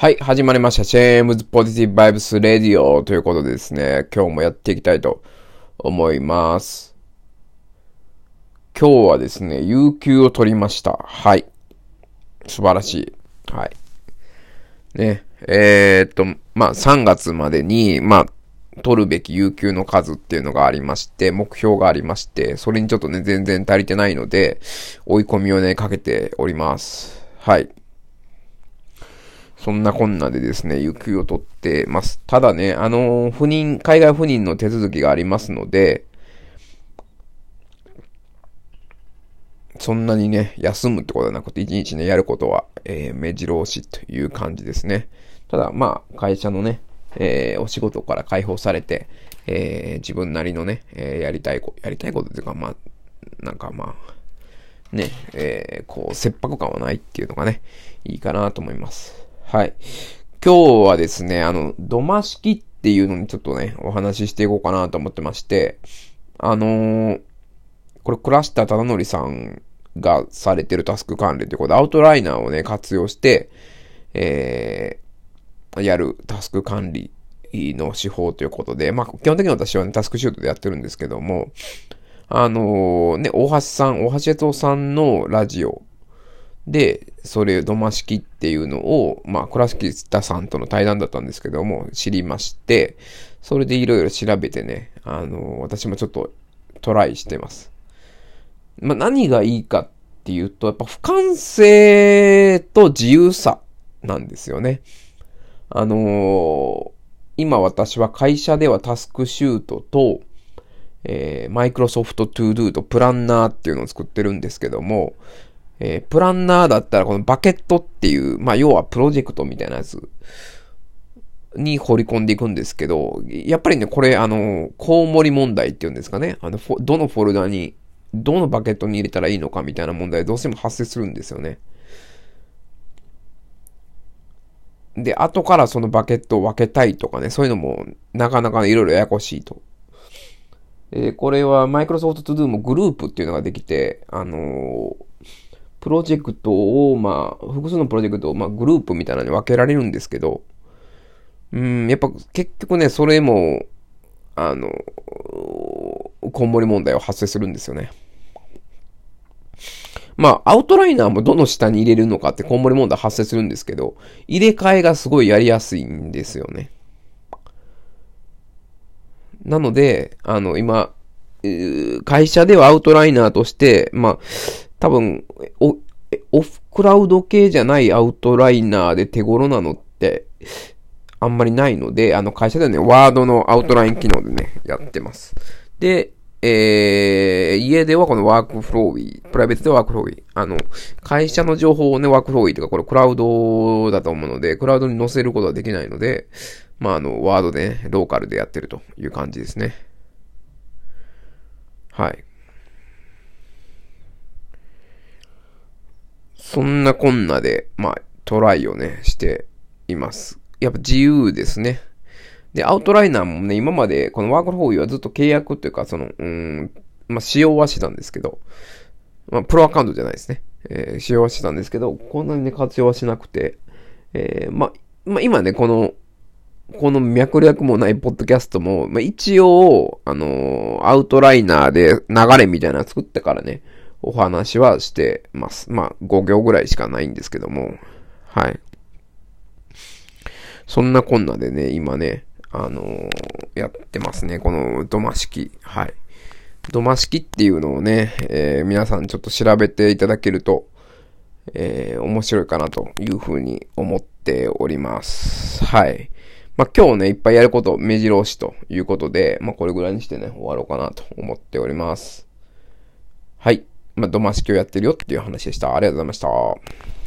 はい、始まりました。シェームズポジティブバイブスレディオということでですね、今日もやっていきたいと思います。今日はですね、有給を取りました。はい。素晴らしい。はい。ね、えー、っと、まあ、3月までに、まあ、取るべき有給の数っていうのがありまして、目標がありまして、それにちょっとね、全然足りてないので、追い込みをね、かけております。はい。そんなこんなでですね、有給を取ってます。ただね、あの、不妊、海外不妊の手続きがありますので、そんなにね、休むってことはなくて、一日ね、やることは、えー、目白押しという感じですね。ただ、まあ、会社のね、えー、お仕事から解放されて、えー、自分なりのね、えー、やりたいこ、やりたいことっていうか、まあ、なんかまあ、ね、えー、こう、切迫感はないっていうのがね、いいかなと思います。はい。今日はですね、あの、土間式っていうのにちょっとね、お話ししていこうかなと思ってまして、あのー、これ、倉下忠則さんがされてるタスク管理ということで、アウトライナーをね、活用して、えー、やるタスク管理の手法ということで、まあ、基本的に私はね、タスクシュートでやってるんですけども、あのー、ね、大橋さん、大橋悦夫さんのラジオで、それ、土間式っていうのを、まあ、倉敷田さんとの対談だったんですけども、知りまして、それでいろいろ調べてね、あの、私もちょっとトライしてます。まあ、何がいいかっていうと、やっぱ不完成と自由さなんですよね。あのー、今私は会社ではタスクシュートと、えー、マイクロソフトトゥードゥとプランナーっていうのを作ってるんですけども、えー、プランナーだったらこのバケットっていう、まあ要はプロジェクトみたいなやつに掘り込んでいくんですけど、やっぱりね、これあの、コウモリ問題っていうんですかね。あの、どのフォルダに、どのバケットに入れたらいいのかみたいな問題どうしても発生するんですよね。で、後からそのバケットを分けたいとかね、そういうのもなかなかいろいろややこしいと。えー、これはマイクロソフト To Do もグループっていうのができて、あのープロジェクトを、まあ、複数のプロジェクトを、まあ、グループみたいなのに分けられるんですけど、うん、やっぱ結局ね、それも、あの、こんもり問題は発生するんですよね。まあ、アウトライナーもどの下に入れるのかってこんもり問題発生するんですけど、入れ替えがすごいやりやすいんですよね。なので、あの、今、会社ではアウトライナーとして、まあ、多分、オフクラウド系じゃないアウトライナーで手頃なのって、あんまりないので、あの会社ではね、ワードのアウトライン機能でね、やってます。で、えー、家ではこのワークフローウィー、プライベートでワークフローウィー、あの、会社の情報をね、ワークフローウィーとか、これクラウドだと思うので、クラウドに載せることはできないので、まあ、あの、ワードでね、ローカルでやってるという感じですね。はい。そんなこんなで、まあ、トライをね、しています。やっぱ自由ですね。で、アウトライナーもね、今まで、このワークフォーユーはずっと契約っていうか、その、うん、まあ、使用はしてたんですけど、まあ、プロアカウントじゃないですね。えー、使用はしてたんですけど、こんなにね、活用はしなくて、えー、まあ、まあ、今ね、この、この脈略もないポッドキャストも、まあ、一応、あのー、アウトライナーで流れみたいなの作ってからね、お話はしてます。まあ、5行ぐらいしかないんですけども、はい。そんなこんなでね、今ね、あのー、やってますね。この土間式。はい。土間式っていうのをね、えー、皆さんちょっと調べていただけると、えー、面白いかなというふうに思っております。はい。まあ、今日ね、いっぱいやること、目白押しということで、まあ、これぐらいにしてね、終わろうかなと思っております。はい。まあ、ドマ式をやってるよっていう話でした。ありがとうございました。